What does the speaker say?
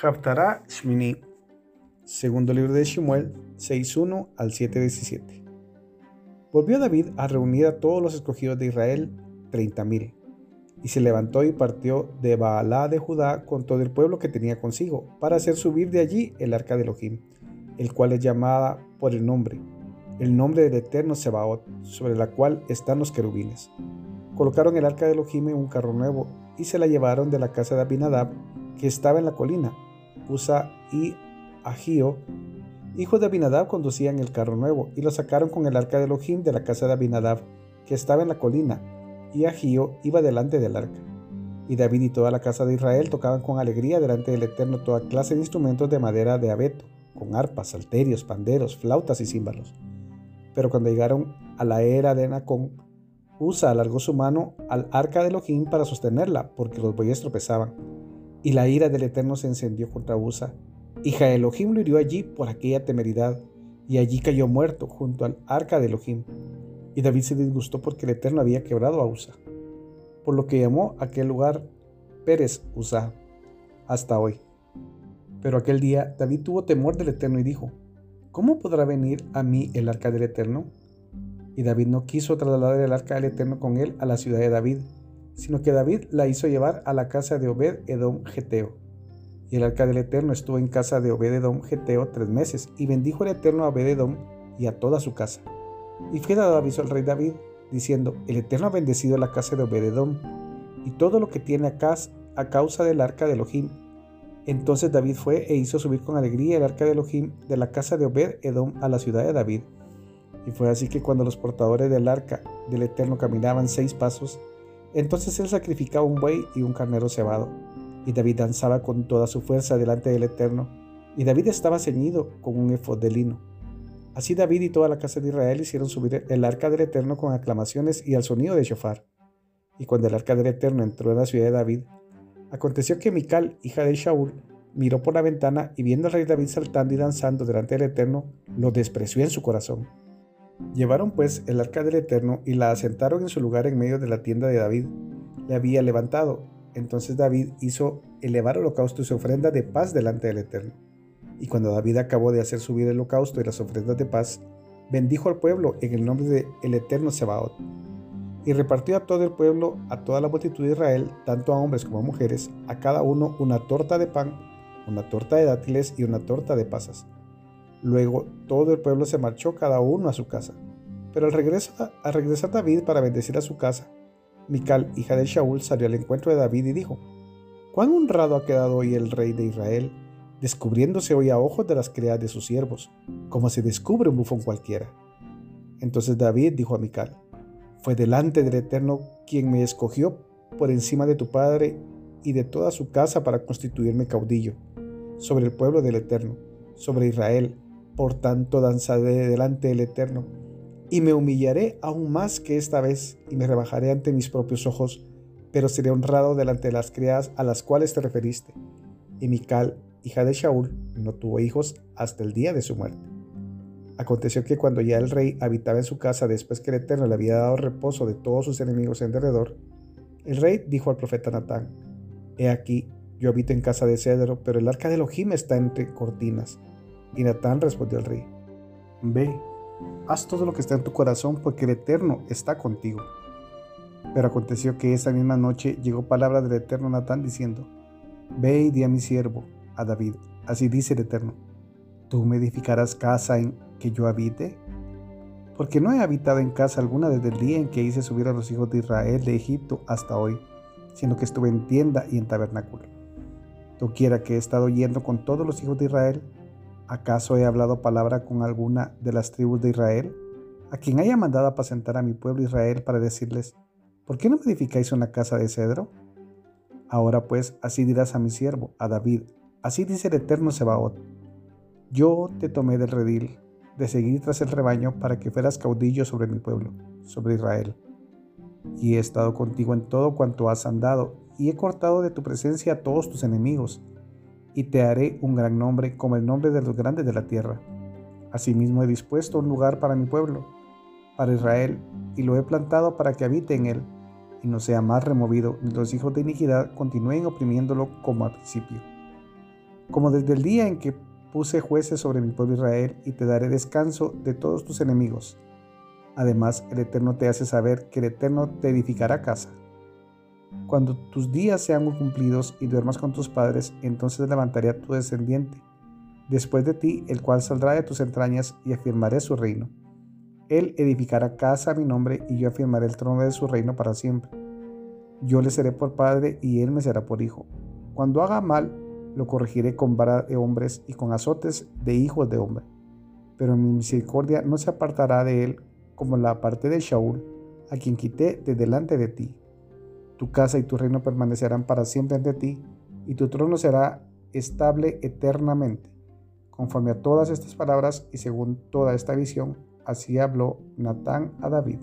Haftarah Shmini, segundo libro de Shemuel 6.1 al 7.17. Volvió David a reunir a todos los escogidos de Israel, treinta mil, y se levantó y partió de Baalá de Judá con todo el pueblo que tenía consigo, para hacer subir de allí el arca de Elohim, el cual es llamada por el nombre, el nombre del eterno Sebaot, sobre la cual están los querubines. Colocaron el arca de Elohim en un carro nuevo y se la llevaron de la casa de Abinadab, que estaba en la colina, Usa y Agio, hijos de Abinadab, conducían el carro nuevo y lo sacaron con el arca de Elohim de la casa de Abinadab, que estaba en la colina, y Agio iba delante del arca. Y David y toda la casa de Israel tocaban con alegría delante del Eterno toda clase de instrumentos de madera de abeto, con arpas, salterios, panderos, flautas y címbalos. Pero cuando llegaron a la era de Nacón, Usa alargó su mano al arca de Elohim para sostenerla, porque los bueyes tropezaban. Y la ira del Eterno se encendió contra Usa. Y Elohim lo hirió allí por aquella temeridad, y allí cayó muerto junto al arca de Elohim. Y David se disgustó porque el Eterno había quebrado a Usa, por lo que llamó aquel lugar Pérez Usa hasta hoy. Pero aquel día David tuvo temor del Eterno y dijo, ¿Cómo podrá venir a mí el arca del Eterno? Y David no quiso trasladar el arca del Eterno con él a la ciudad de David, sino que David la hizo llevar a la casa de Obed Edom Geteo. Y el arca del Eterno estuvo en casa de Obed Edom Geteo tres meses, y bendijo el Eterno a Obed Edom y a toda su casa. Y fue dado aviso al rey David, diciendo, el Eterno ha bendecido la casa de Obed Edom, y todo lo que tiene acá a causa del arca de Elohim. Entonces David fue e hizo subir con alegría el arca de Elohim de la casa de Obed Edom a la ciudad de David. Y fue así que cuando los portadores del arca del Eterno caminaban seis pasos, entonces él sacrificaba un buey y un carnero cebado, y David danzaba con toda su fuerza delante del Eterno, y David estaba ceñido con un efod de lino. Así David y toda la casa de Israel hicieron subir el arca del Eterno con aclamaciones y al sonido de shofar. Y cuando el arca del Eterno entró en la ciudad de David, aconteció que Mical, hija de Shaul, miró por la ventana y viendo al rey David saltando y danzando delante del Eterno, lo despreció en su corazón. Llevaron pues el arca del Eterno y la asentaron en su lugar en medio de la tienda de David. Le había levantado. Entonces David hizo elevar holocausto y su ofrenda de paz delante del Eterno. Y cuando David acabó de hacer subir el holocausto y las ofrendas de paz, bendijo al pueblo en el nombre del el Eterno Sebaot. Y repartió a todo el pueblo, a toda la multitud de Israel, tanto a hombres como a mujeres, a cada uno una torta de pan, una torta de dátiles y una torta de pasas Luego todo el pueblo se marchó cada uno a su casa. Pero al, regresar David para bendecir a su casa, Mical, hija de Shaul, salió al encuentro de David y dijo, ¿Cuán honrado ha quedado hoy el rey de Israel, descubriéndose hoy a ojos de las criadas de sus siervos, como se descubre un bufón cualquiera? Entonces David dijo a Mical, Fue delante del Eterno quien me escogió por encima de tu padre y de toda su casa para constituirme caudillo sobre el pueblo del Eterno, sobre Israel, por tanto, danzaré delante del Eterno, y me humillaré aún más que esta vez, y me rebajaré ante mis propios ojos, pero seré honrado delante de las criadas a las cuales te referiste. Y Mical, hija de Shaul, no tuvo hijos hasta el día de su muerte. Aconteció que cuando ya el rey habitaba en su casa después que el Eterno le había dado reposo de todos sus enemigos en derredor, el rey dijo al profeta Natán, He aquí, yo habito en casa de cedro, pero el arca de Elohim está entre cortinas. Y Natán respondió al rey, Ve, haz todo lo que está en tu corazón, porque el Eterno está contigo. Pero aconteció que esa misma noche llegó palabra del Eterno Natán diciendo, Ve y di a mi siervo, a David, así dice el Eterno, ¿tú me edificarás casa en que yo habite? Porque no he habitado en casa alguna desde el día en que hice subir a los hijos de Israel de Egipto hasta hoy, sino que estuve en tienda y en tabernáculo. Tú quiera que he estado yendo con todos los hijos de Israel, ¿Acaso he hablado palabra con alguna de las tribus de Israel? A quien haya mandado apacentar a mi pueblo Israel para decirles, ¿por qué no me edificáis una casa de cedro? Ahora pues, así dirás a mi siervo, a David, así dice el eterno Sebaot, yo te tomé del redil, de seguir tras el rebaño para que fueras caudillo sobre mi pueblo, sobre Israel. Y he estado contigo en todo cuanto has andado, y he cortado de tu presencia a todos tus enemigos, y te haré un gran nombre como el nombre de los grandes de la tierra. Asimismo he dispuesto un lugar para mi pueblo, para Israel, y lo he plantado para que habite en él, y no sea más removido, ni los hijos de iniquidad continúen oprimiéndolo como al principio. como desde el día en que puse jueces sobre mi pueblo Israel y te daré descanso de todos tus enemigos. Además, el Eterno te hace saber que el Eterno te edificará casa. Cuando tus días sean cumplidos y duermas con tus padres, entonces levantaré a tu descendiente, después de ti, el cual saldrá de tus entrañas y afirmaré su reino. Él edificará casa a mi nombre y yo afirmaré el trono de su reino para siempre. Yo le seré por padre y él me será por hijo. Cuando haga mal, lo corregiré con vara de hombres y con azotes de hijos de hombre. Pero mi misericordia no se apartará de él como la parte de Shaul, a quien quité de delante de ti. Tu casa y tu reino permanecerán para siempre ante ti, y tu trono será estable eternamente. Conforme a todas estas palabras y según toda esta visión, así habló Natán a David.